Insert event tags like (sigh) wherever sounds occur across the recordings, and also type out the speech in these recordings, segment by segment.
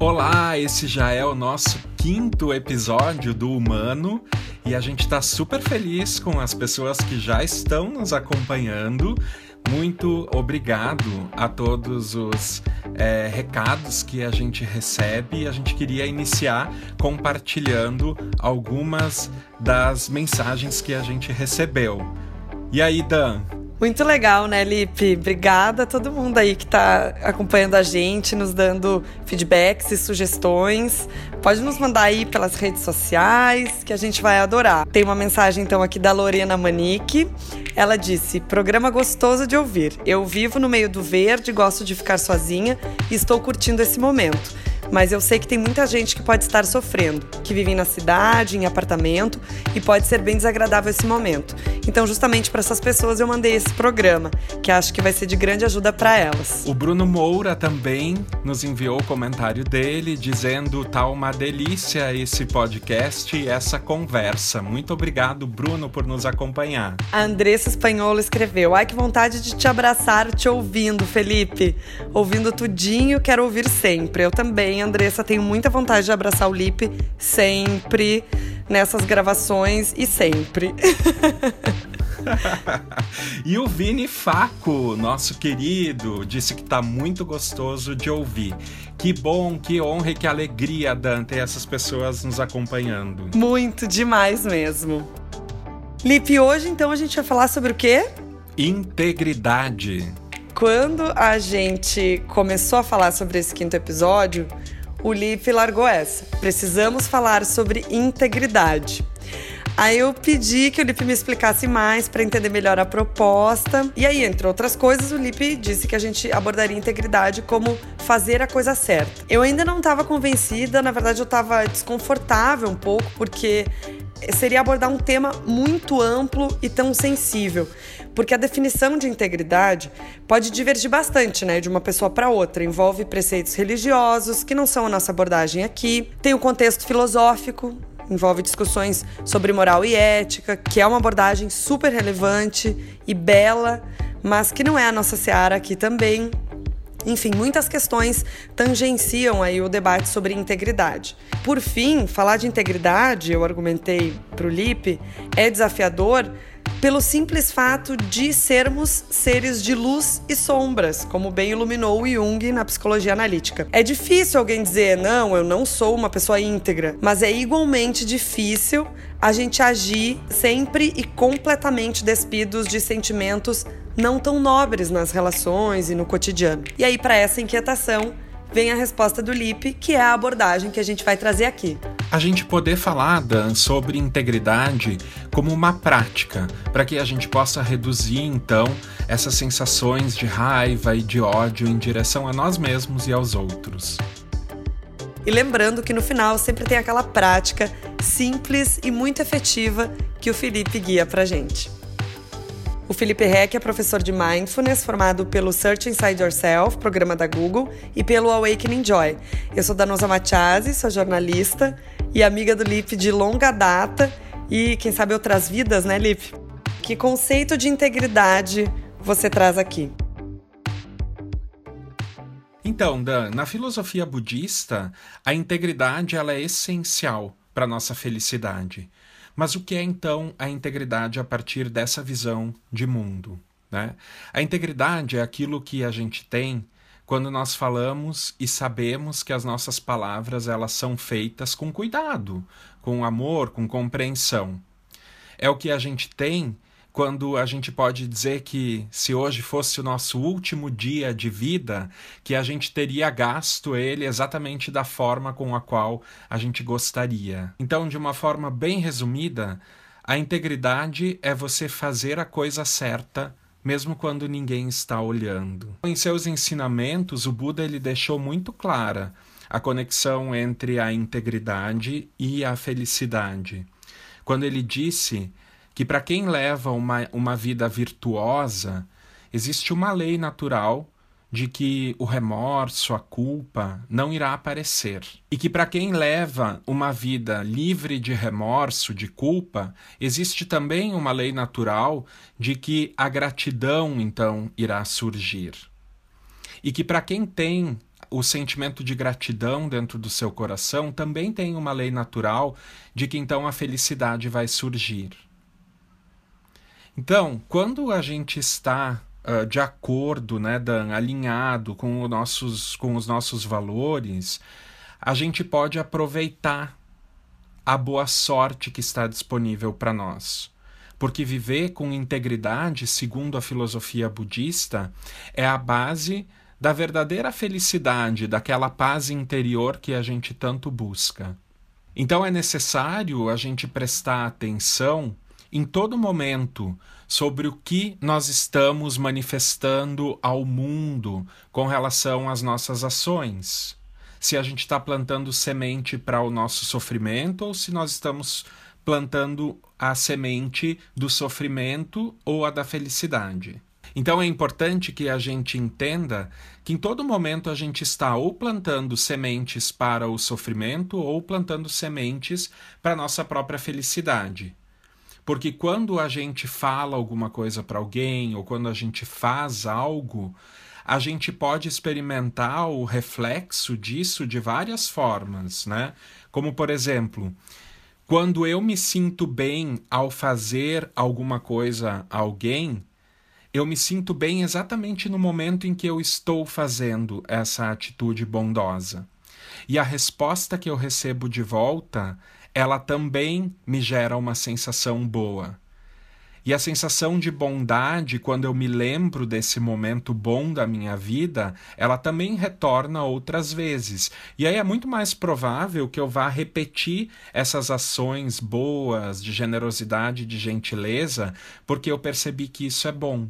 Olá, esse já é o nosso quinto episódio do Humano e a gente está super feliz com as pessoas que já estão nos acompanhando. Muito obrigado a todos os é, recados que a gente recebe. A gente queria iniciar compartilhando algumas das mensagens que a gente recebeu. E aí, Dan, muito legal, né, Lipe? Obrigada a todo mundo aí que está acompanhando a gente, nos dando feedbacks e sugestões. Pode nos mandar aí pelas redes sociais, que a gente vai adorar. Tem uma mensagem então aqui da Lorena Manique. Ela disse: Programa gostoso de ouvir. Eu vivo no meio do verde, gosto de ficar sozinha e estou curtindo esse momento mas eu sei que tem muita gente que pode estar sofrendo, que vive na cidade, em apartamento e pode ser bem desagradável esse momento. Então, justamente para essas pessoas eu mandei esse programa, que acho que vai ser de grande ajuda para elas. O Bruno Moura também nos enviou o comentário dele dizendo tá uma delícia esse podcast e essa conversa. Muito obrigado, Bruno, por nos acompanhar. A Andressa Espanholo escreveu: "Ai que vontade de te abraçar te ouvindo, Felipe. Ouvindo tudinho, quero ouvir sempre. Eu também Andressa, tenho muita vontade de abraçar o Lipe sempre nessas gravações e sempre. (laughs) e o Vini Faco, nosso querido, disse que tá muito gostoso de ouvir. Que bom, que honra e que alegria, Dante, essas pessoas nos acompanhando. Muito demais mesmo. Lipe, hoje então a gente vai falar sobre o quê? Integridade. Quando a gente começou a falar sobre esse quinto episódio, o Lipe largou essa. Precisamos falar sobre integridade. Aí eu pedi que o Lipe me explicasse mais para entender melhor a proposta. E aí, entre outras coisas, o Lipe disse que a gente abordaria integridade como fazer a coisa certa. Eu ainda não estava convencida, na verdade eu estava desconfortável um pouco, porque seria abordar um tema muito amplo e tão sensível, porque a definição de integridade pode divergir bastante, né, de uma pessoa para outra. Envolve preceitos religiosos, que não são a nossa abordagem aqui, tem o contexto filosófico, envolve discussões sobre moral e ética, que é uma abordagem super relevante e bela, mas que não é a nossa seara aqui também. Enfim, muitas questões tangenciam aí o debate sobre integridade. Por fim, falar de integridade, eu argumentei para o Lipe, é desafiador pelo simples fato de sermos seres de luz e sombras, como bem iluminou Jung na psicologia analítica. É difícil alguém dizer, não, eu não sou uma pessoa íntegra, mas é igualmente difícil a gente agir sempre e completamente despidos de sentimentos não tão nobres nas relações e no cotidiano. E aí, para essa inquietação, vem a resposta do Lipe, que é a abordagem que a gente vai trazer aqui. A gente poder falar, Dan, sobre integridade como uma prática, para que a gente possa reduzir, então, essas sensações de raiva e de ódio em direção a nós mesmos e aos outros. E lembrando que no final sempre tem aquela prática simples e muito efetiva que o Felipe guia pra gente. O Felipe Heck é professor de Mindfulness, formado pelo Search Inside Yourself, programa da Google, e pelo Awakening Joy. Eu sou Danosa Machazzi, sou jornalista e amiga do Lipe de longa data e, quem sabe, outras vidas, né, Lipe? Que conceito de integridade você traz aqui? Então, Dan, na filosofia budista, a integridade ela é essencial para nossa felicidade. Mas o que é então a integridade a partir dessa visão de mundo? Né? A integridade é aquilo que a gente tem quando nós falamos e sabemos que as nossas palavras elas são feitas com cuidado, com amor, com compreensão. É o que a gente tem quando a gente pode dizer que se hoje fosse o nosso último dia de vida, que a gente teria gasto ele exatamente da forma com a qual a gente gostaria. Então, de uma forma bem resumida, a integridade é você fazer a coisa certa mesmo quando ninguém está olhando. Em seus ensinamentos, o Buda ele deixou muito clara a conexão entre a integridade e a felicidade. Quando ele disse que para quem leva uma, uma vida virtuosa, existe uma lei natural de que o remorso, a culpa não irá aparecer. E que para quem leva uma vida livre de remorso, de culpa, existe também uma lei natural de que a gratidão então irá surgir. E que para quem tem o sentimento de gratidão dentro do seu coração, também tem uma lei natural de que então a felicidade vai surgir. Então, quando a gente está uh, de acordo, né, Dan, alinhado com, nossos, com os nossos valores, a gente pode aproveitar a boa sorte que está disponível para nós. Porque viver com integridade, segundo a filosofia budista, é a base da verdadeira felicidade, daquela paz interior que a gente tanto busca. Então é necessário a gente prestar atenção em todo momento sobre o que nós estamos manifestando ao mundo com relação às nossas ações. Se a gente está plantando semente para o nosso sofrimento ou se nós estamos plantando a semente do sofrimento ou a da felicidade. Então é importante que a gente entenda que em todo momento a gente está ou plantando sementes para o sofrimento ou plantando sementes para a nossa própria felicidade. Porque quando a gente fala alguma coisa para alguém ou quando a gente faz algo, a gente pode experimentar o reflexo disso de várias formas, né? Como por exemplo, quando eu me sinto bem ao fazer alguma coisa a alguém, eu me sinto bem exatamente no momento em que eu estou fazendo essa atitude bondosa. E a resposta que eu recebo de volta, ela também me gera uma sensação boa. E a sensação de bondade, quando eu me lembro desse momento bom da minha vida, ela também retorna outras vezes. E aí é muito mais provável que eu vá repetir essas ações boas, de generosidade, de gentileza, porque eu percebi que isso é bom.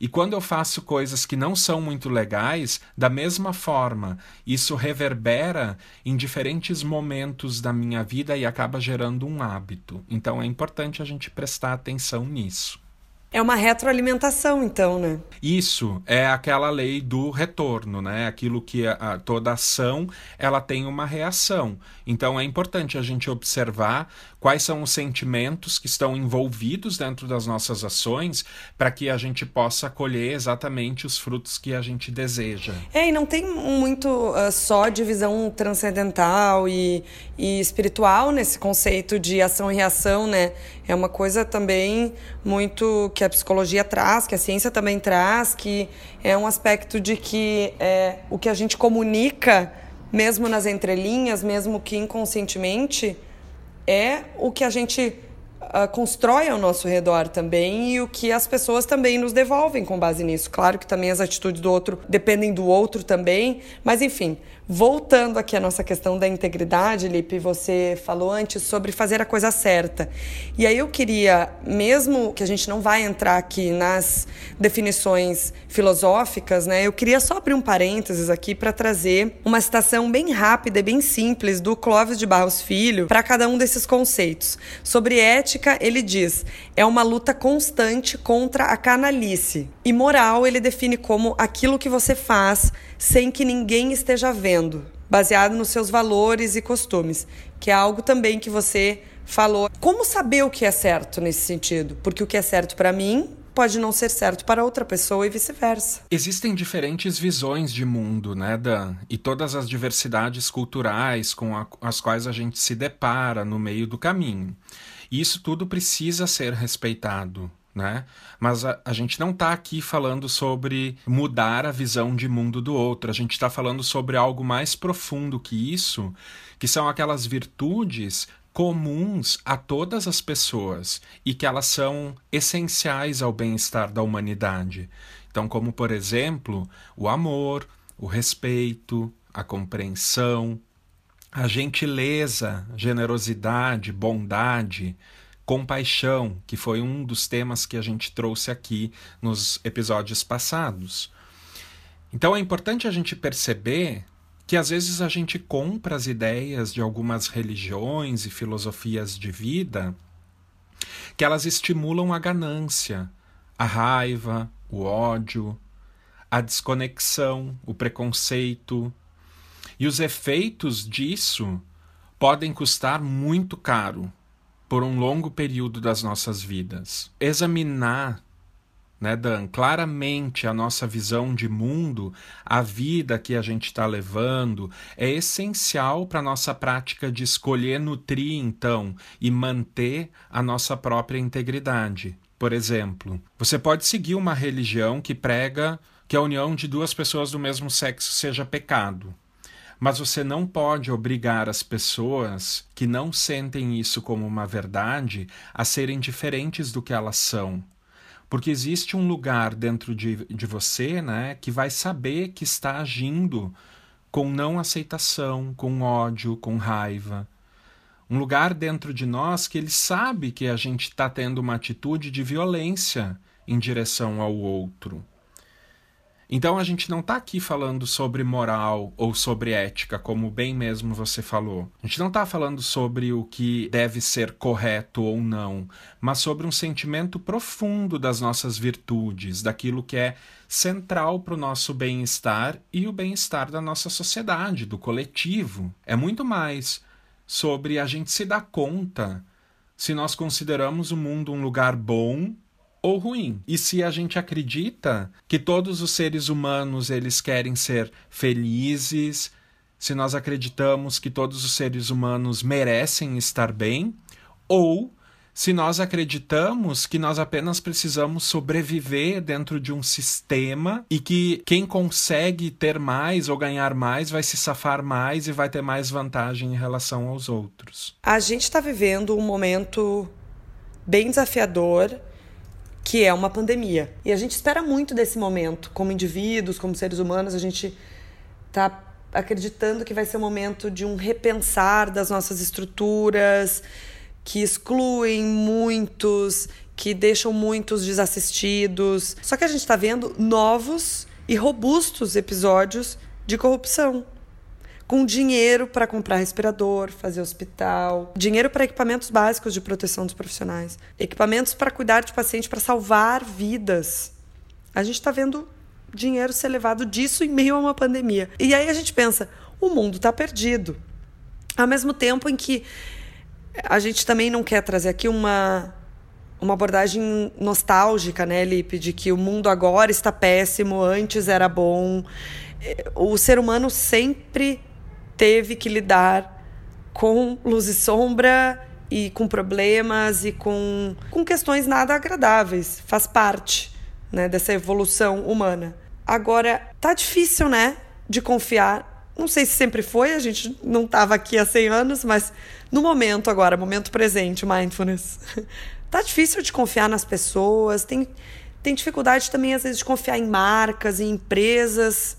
E quando eu faço coisas que não são muito legais, da mesma forma, isso reverbera em diferentes momentos da minha vida e acaba gerando um hábito. Então é importante a gente prestar atenção nisso. É uma retroalimentação, então, né? Isso é aquela lei do retorno, né? Aquilo que a, a, toda ação ela tem uma reação. Então é importante a gente observar quais são os sentimentos que estão envolvidos dentro das nossas ações para que a gente possa colher exatamente os frutos que a gente deseja. É, e não tem muito uh, só divisão transcendental e, e espiritual nesse conceito de ação e reação, né? É uma coisa também muito que a psicologia traz, que a ciência também traz, que é um aspecto de que é, o que a gente comunica, mesmo nas entrelinhas, mesmo que inconscientemente, é o que a gente uh, constrói ao nosso redor também e o que as pessoas também nos devolvem com base nisso. Claro que também as atitudes do outro dependem do outro também, mas enfim, Voltando aqui à nossa questão da integridade, Lipe, você falou antes sobre fazer a coisa certa. E aí eu queria, mesmo que a gente não vai entrar aqui nas definições filosóficas, né? Eu queria só abrir um parênteses aqui para trazer uma citação bem rápida e bem simples do Clóvis de Barros Filho para cada um desses conceitos. Sobre ética, ele diz: é uma luta constante contra a canalice. E moral, ele define como aquilo que você faz sem que ninguém esteja vendo, baseado nos seus valores e costumes, que é algo também que você falou. Como saber o que é certo nesse sentido? Porque o que é certo para mim pode não ser certo para outra pessoa e vice-versa. Existem diferentes visões de mundo, né, Dan? E todas as diversidades culturais com a, as quais a gente se depara no meio do caminho. E isso tudo precisa ser respeitado né? Mas a, a gente não está aqui falando sobre mudar a visão de mundo do outro, a gente está falando sobre algo mais profundo que isso, que são aquelas virtudes comuns a todas as pessoas e que elas são essenciais ao bem-estar da humanidade. Então, como por exemplo, o amor, o respeito, a compreensão, a gentileza, generosidade, bondade, compaixão, que foi um dos temas que a gente trouxe aqui nos episódios passados. Então é importante a gente perceber que às vezes a gente compra as ideias de algumas religiões e filosofias de vida que elas estimulam a ganância, a raiva, o ódio, a desconexão, o preconceito. E os efeitos disso podem custar muito caro por um longo período das nossas vidas. Examinar né, Dan? Claramente a nossa visão de mundo, a vida que a gente está levando, é essencial para a nossa prática de escolher nutrir, então, e manter a nossa própria integridade. Por exemplo, você pode seguir uma religião que prega que a união de duas pessoas do mesmo sexo seja pecado. Mas você não pode obrigar as pessoas que não sentem isso como uma verdade a serem diferentes do que elas são. Porque existe um lugar dentro de, de você né, que vai saber que está agindo com não aceitação, com ódio, com raiva. Um lugar dentro de nós que ele sabe que a gente está tendo uma atitude de violência em direção ao outro. Então a gente não está aqui falando sobre moral ou sobre ética, como bem mesmo você falou. A gente não está falando sobre o que deve ser correto ou não, mas sobre um sentimento profundo das nossas virtudes, daquilo que é central para o nosso bem-estar e o bem-estar da nossa sociedade, do coletivo. É muito mais sobre a gente se dar conta se nós consideramos o mundo um lugar bom ou ruim. E se a gente acredita que todos os seres humanos eles querem ser felizes, se nós acreditamos que todos os seres humanos merecem estar bem, ou se nós acreditamos que nós apenas precisamos sobreviver dentro de um sistema e que quem consegue ter mais ou ganhar mais vai se safar mais e vai ter mais vantagem em relação aos outros. A gente está vivendo um momento bem desafiador que é uma pandemia. E a gente espera muito desse momento, como indivíduos, como seres humanos, a gente está acreditando que vai ser um momento de um repensar das nossas estruturas, que excluem muitos, que deixam muitos desassistidos. Só que a gente está vendo novos e robustos episódios de corrupção com dinheiro para comprar respirador, fazer hospital, dinheiro para equipamentos básicos de proteção dos profissionais, equipamentos para cuidar de paciente, para salvar vidas. A gente está vendo dinheiro ser levado disso em meio a uma pandemia. E aí a gente pensa, o mundo está perdido. Ao mesmo tempo em que a gente também não quer trazer aqui uma uma abordagem nostálgica, né, Lipe, de que o mundo agora está péssimo, antes era bom. O ser humano sempre teve que lidar com luz e sombra e com problemas e com, com questões nada agradáveis. Faz parte né, dessa evolução humana. Agora, tá difícil, né, de confiar. Não sei se sempre foi, a gente não estava aqui há 100 anos, mas no momento agora, momento presente, mindfulness. (laughs) tá difícil de confiar nas pessoas, tem, tem dificuldade também, às vezes, de confiar em marcas, em empresas.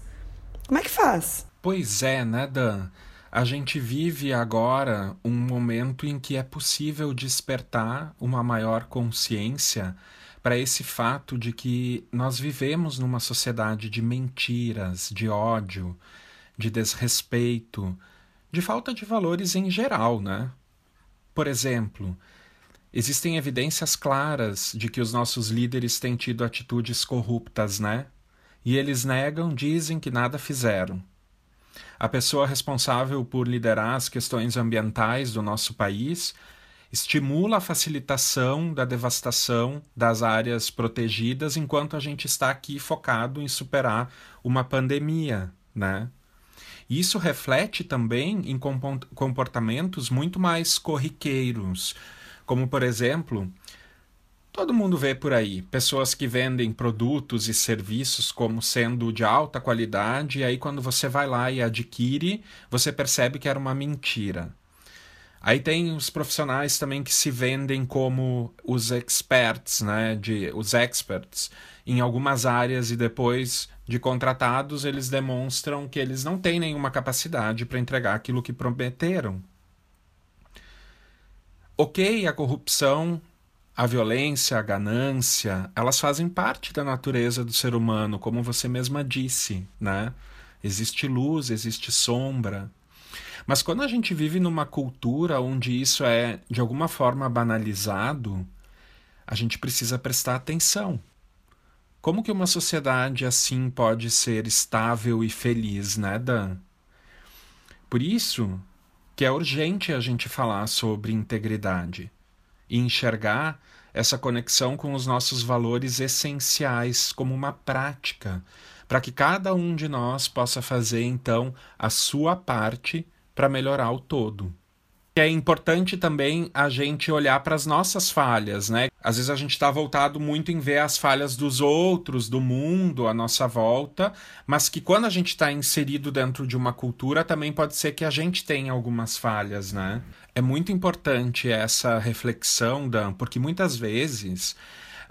Como é que faz? Pois é, né, Dan? A gente vive agora um momento em que é possível despertar uma maior consciência para esse fato de que nós vivemos numa sociedade de mentiras, de ódio, de desrespeito, de falta de valores em geral, né? Por exemplo, existem evidências claras de que os nossos líderes têm tido atitudes corruptas, né? E eles negam, dizem que nada fizeram. A pessoa responsável por liderar as questões ambientais do nosso país estimula a facilitação da devastação das áreas protegidas enquanto a gente está aqui focado em superar uma pandemia, né? Isso reflete também em comportamentos muito mais corriqueiros, como por exemplo, Todo mundo vê por aí pessoas que vendem produtos e serviços como sendo de alta qualidade, e aí quando você vai lá e adquire, você percebe que era uma mentira. Aí tem os profissionais também que se vendem como os experts, né, de os experts em algumas áreas e depois de contratados eles demonstram que eles não têm nenhuma capacidade para entregar aquilo que prometeram. OK, a corrupção a violência, a ganância, elas fazem parte da natureza do ser humano, como você mesma disse, né? Existe luz, existe sombra. Mas quando a gente vive numa cultura onde isso é de alguma forma banalizado, a gente precisa prestar atenção. Como que uma sociedade assim pode ser estável e feliz, né, Dan? Por isso que é urgente a gente falar sobre integridade e enxergar essa conexão com os nossos valores essenciais como uma prática, para que cada um de nós possa fazer então a sua parte para melhorar o todo é importante também a gente olhar para as nossas falhas, né? Às vezes a gente está voltado muito em ver as falhas dos outros, do mundo, à nossa volta, mas que quando a gente está inserido dentro de uma cultura, também pode ser que a gente tenha algumas falhas, né? É muito importante essa reflexão, Dan, porque muitas vezes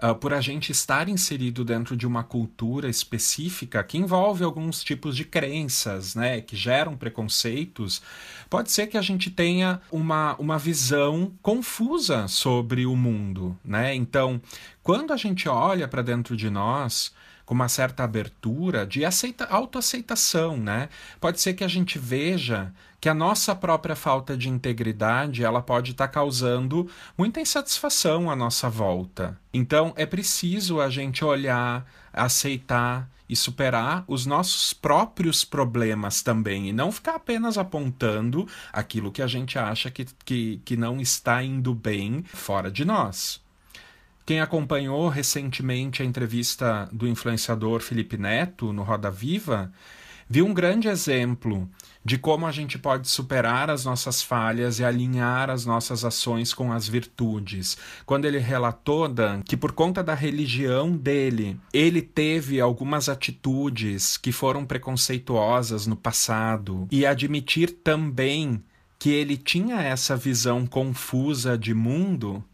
uh, por a gente estar inserido dentro de uma cultura específica que envolve alguns tipos de crenças, né, que geram preconceitos, pode ser que a gente tenha uma, uma visão confusa sobre o mundo, né? Então, quando a gente olha para dentro de nós, com uma certa abertura de aceita, autoaceitação, né? Pode ser que a gente veja que a nossa própria falta de integridade ela pode estar tá causando muita insatisfação à nossa volta. Então é preciso a gente olhar, aceitar e superar os nossos próprios problemas também e não ficar apenas apontando aquilo que a gente acha que, que, que não está indo bem fora de nós. Quem acompanhou recentemente a entrevista do influenciador Felipe Neto no Roda Viva, viu um grande exemplo de como a gente pode superar as nossas falhas e alinhar as nossas ações com as virtudes. Quando ele relatou, Dan, que por conta da religião dele, ele teve algumas atitudes que foram preconceituosas no passado e admitir também que ele tinha essa visão confusa de mundo,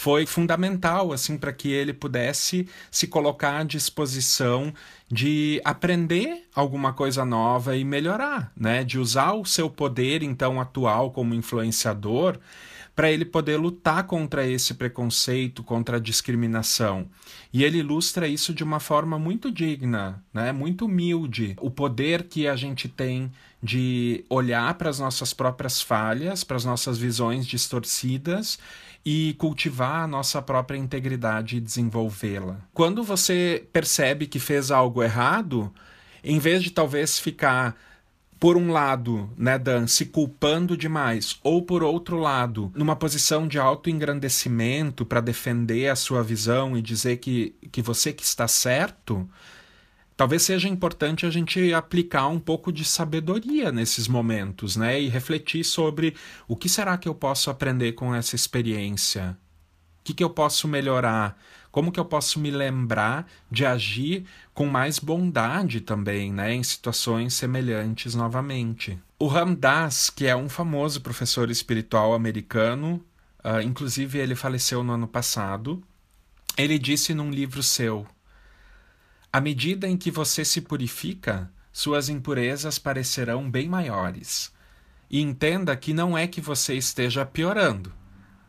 foi fundamental assim para que ele pudesse se colocar à disposição de aprender alguma coisa nova e melhorar, né? De usar o seu poder então atual como influenciador para ele poder lutar contra esse preconceito, contra a discriminação. E ele ilustra isso de uma forma muito digna, né? muito humilde. O poder que a gente tem de olhar para as nossas próprias falhas, para as nossas visões distorcidas e cultivar a nossa própria integridade e desenvolvê-la. Quando você percebe que fez algo errado, em vez de talvez ficar por um lado, né, Dan, se culpando demais, ou por outro lado, numa posição de autoengrandecimento para defender a sua visão e dizer que, que você que está certo, talvez seja importante a gente aplicar um pouco de sabedoria nesses momentos, né? E refletir sobre o que será que eu posso aprender com essa experiência? O que, que eu posso melhorar? Como que eu posso me lembrar de agir com mais bondade também, né? Em situações semelhantes novamente. O Ram Dass, que é um famoso professor espiritual americano, uh, inclusive ele faleceu no ano passado, ele disse num livro seu, à medida em que você se purifica, suas impurezas parecerão bem maiores. E entenda que não é que você esteja piorando,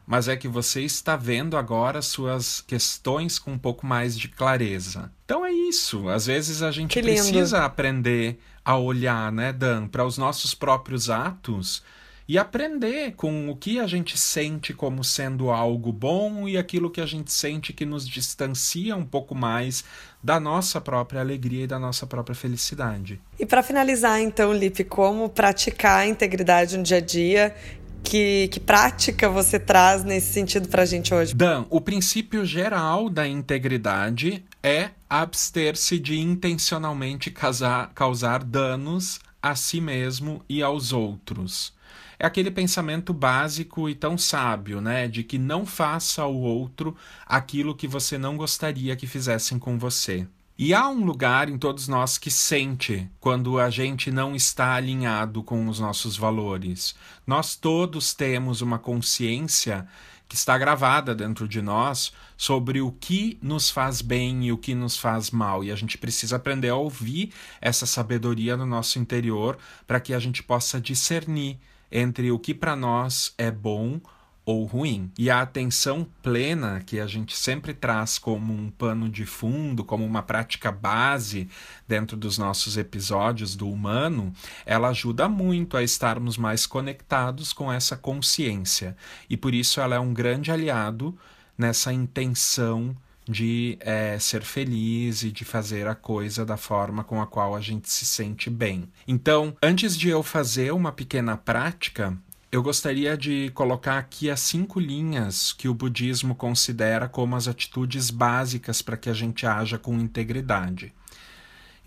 mas é que você está vendo agora suas questões com um pouco mais de clareza. Então é isso. Às vezes a gente precisa aprender a olhar, né, Dan, para os nossos próprios atos e aprender com o que a gente sente como sendo algo bom e aquilo que a gente sente que nos distancia um pouco mais da nossa própria alegria e da nossa própria felicidade. E para finalizar, então, Lipe, como praticar a integridade no dia a dia que, que, prática você traz nesse sentido para a gente hoje? Dan, o princípio geral da integridade é abster-se de intencionalmente causar, causar danos a si mesmo e aos outros é aquele pensamento básico e tão sábio, né? De que não faça ao outro aquilo que você não gostaria que fizessem com você. E há um lugar em todos nós que sente quando a gente não está alinhado com os nossos valores. Nós todos temos uma consciência que está gravada dentro de nós sobre o que nos faz bem e o que nos faz mal. E a gente precisa aprender a ouvir essa sabedoria no nosso interior para que a gente possa discernir entre o que para nós é bom ou ruim. E a atenção plena, que a gente sempre traz como um pano de fundo, como uma prática base dentro dos nossos episódios do humano, ela ajuda muito a estarmos mais conectados com essa consciência. E por isso ela é um grande aliado nessa intenção de é, ser feliz e de fazer a coisa da forma com a qual a gente se sente bem. Então, antes de eu fazer uma pequena prática, eu gostaria de colocar aqui as cinco linhas que o budismo considera como as atitudes básicas para que a gente haja com integridade.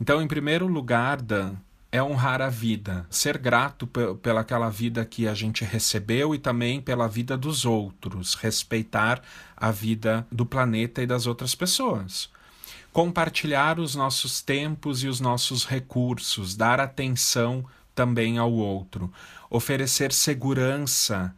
Então, em primeiro lugar, Dan, é honrar a vida, ser grato pelaquela vida que a gente recebeu e também pela vida dos outros, respeitar a vida do planeta e das outras pessoas. Compartilhar os nossos tempos e os nossos recursos, dar atenção também ao outro, oferecer segurança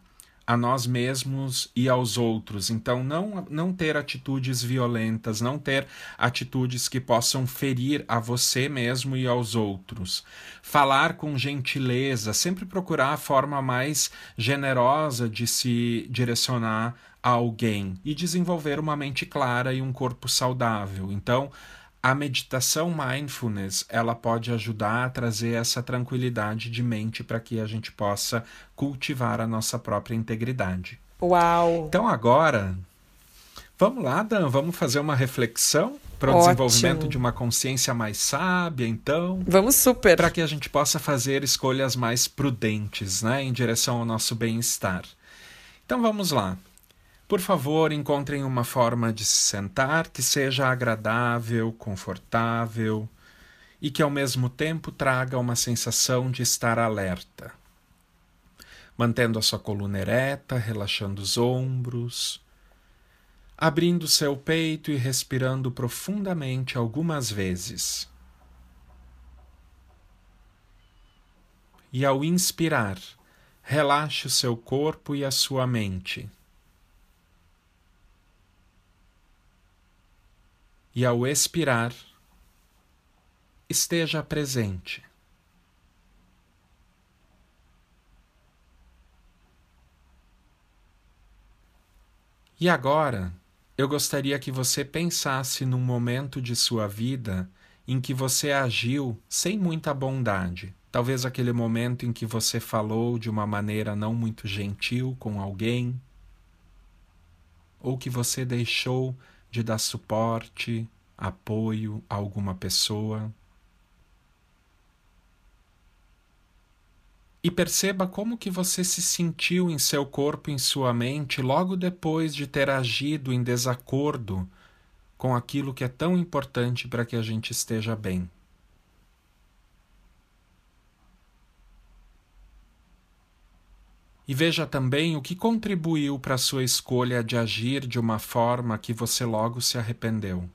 a nós mesmos e aos outros. Então, não, não ter atitudes violentas, não ter atitudes que possam ferir a você mesmo e aos outros. Falar com gentileza, sempre procurar a forma mais generosa de se direcionar a alguém e desenvolver uma mente clara e um corpo saudável. Então, a meditação mindfulness ela pode ajudar a trazer essa tranquilidade de mente para que a gente possa cultivar a nossa própria integridade. Uau! Então agora, vamos lá, Dan, vamos fazer uma reflexão para o desenvolvimento de uma consciência mais sábia, então. Vamos super. Para que a gente possa fazer escolhas mais prudentes, né, em direção ao nosso bem-estar. Então vamos lá. Por favor, encontrem uma forma de se sentar que seja agradável, confortável e que ao mesmo tempo traga uma sensação de estar alerta. Mantendo a sua coluna ereta, relaxando os ombros, abrindo seu peito e respirando profundamente algumas vezes. E ao inspirar, relaxe o seu corpo e a sua mente. E ao expirar, esteja presente. E agora, eu gostaria que você pensasse num momento de sua vida em que você agiu sem muita bondade. Talvez aquele momento em que você falou de uma maneira não muito gentil com alguém, ou que você deixou de dar suporte, apoio a alguma pessoa. E perceba como que você se sentiu em seu corpo e em sua mente logo depois de ter agido em desacordo com aquilo que é tão importante para que a gente esteja bem. E veja também o que contribuiu para sua escolha de agir de uma forma que você logo se arrependeu.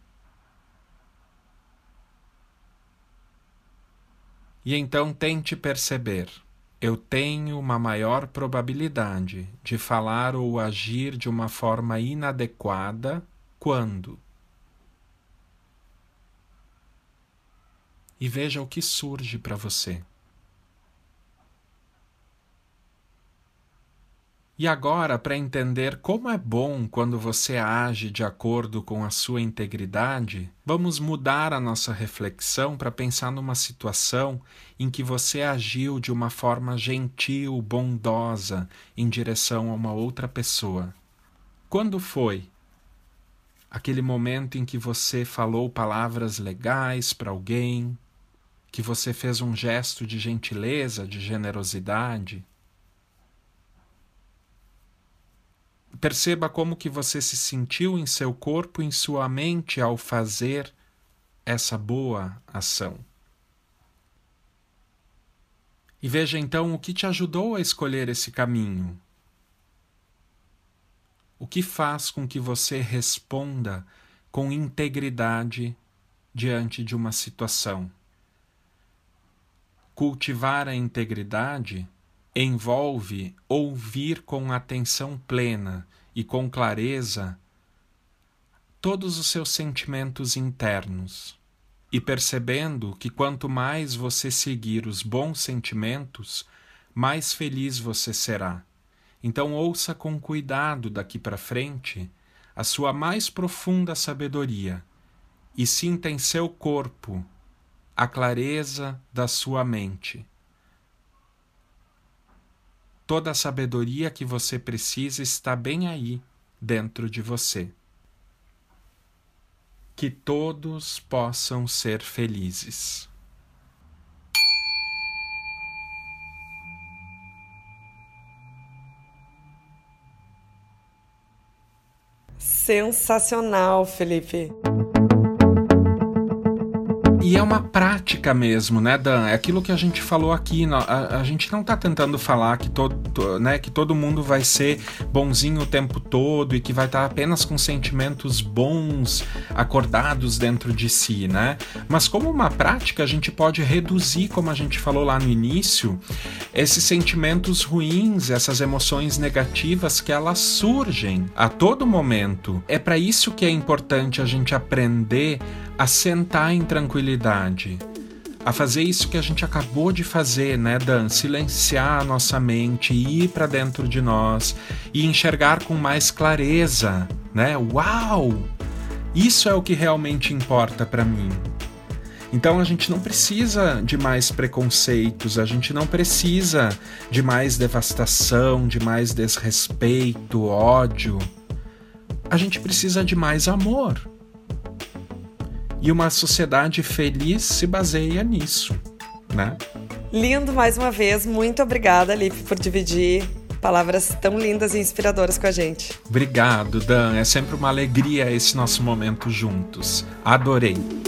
E então tente perceber: eu tenho uma maior probabilidade de falar ou agir de uma forma inadequada quando? E veja o que surge para você. E agora, para entender como é bom quando você age de acordo com a sua integridade, vamos mudar a nossa reflexão para pensar numa situação em que você agiu de uma forma gentil, bondosa em direção a uma outra pessoa. Quando foi? Aquele momento em que você falou palavras legais para alguém, que você fez um gesto de gentileza, de generosidade Perceba como que você se sentiu em seu corpo em sua mente ao fazer essa boa ação. E veja então o que te ajudou a escolher esse caminho. O que faz com que você responda com integridade diante de uma situação. Cultivar a integridade envolve ouvir com atenção plena e com clareza todos os seus sentimentos internos, e percebendo que quanto mais você seguir os bons sentimentos, mais feliz você será. Então ouça com cuidado daqui para frente a sua mais profunda sabedoria e sinta em seu corpo a clareza da sua mente Toda a sabedoria que você precisa está bem aí, dentro de você. Que todos possam ser felizes. Sensacional, Felipe. E é uma prática mesmo, né, Dan? É aquilo que a gente falou aqui. A, a gente não está tentando falar que todo, né, que todo mundo vai ser bonzinho o tempo todo e que vai estar tá apenas com sentimentos bons acordados dentro de si, né? Mas como uma prática, a gente pode reduzir, como a gente falou lá no início, esses sentimentos ruins, essas emoções negativas que elas surgem a todo momento. É para isso que é importante a gente aprender a sentar em tranquilidade, a fazer isso que a gente acabou de fazer, né, Dan? Silenciar a nossa mente, ir para dentro de nós e enxergar com mais clareza, né? Uau! Isso é o que realmente importa para mim. Então a gente não precisa de mais preconceitos, a gente não precisa de mais devastação, de mais desrespeito, ódio. A gente precisa de mais amor. E uma sociedade feliz se baseia nisso, né? Lindo mais uma vez. Muito obrigada, Lipe, por dividir palavras tão lindas e inspiradoras com a gente. Obrigado, Dan. É sempre uma alegria esse nosso momento juntos. Adorei.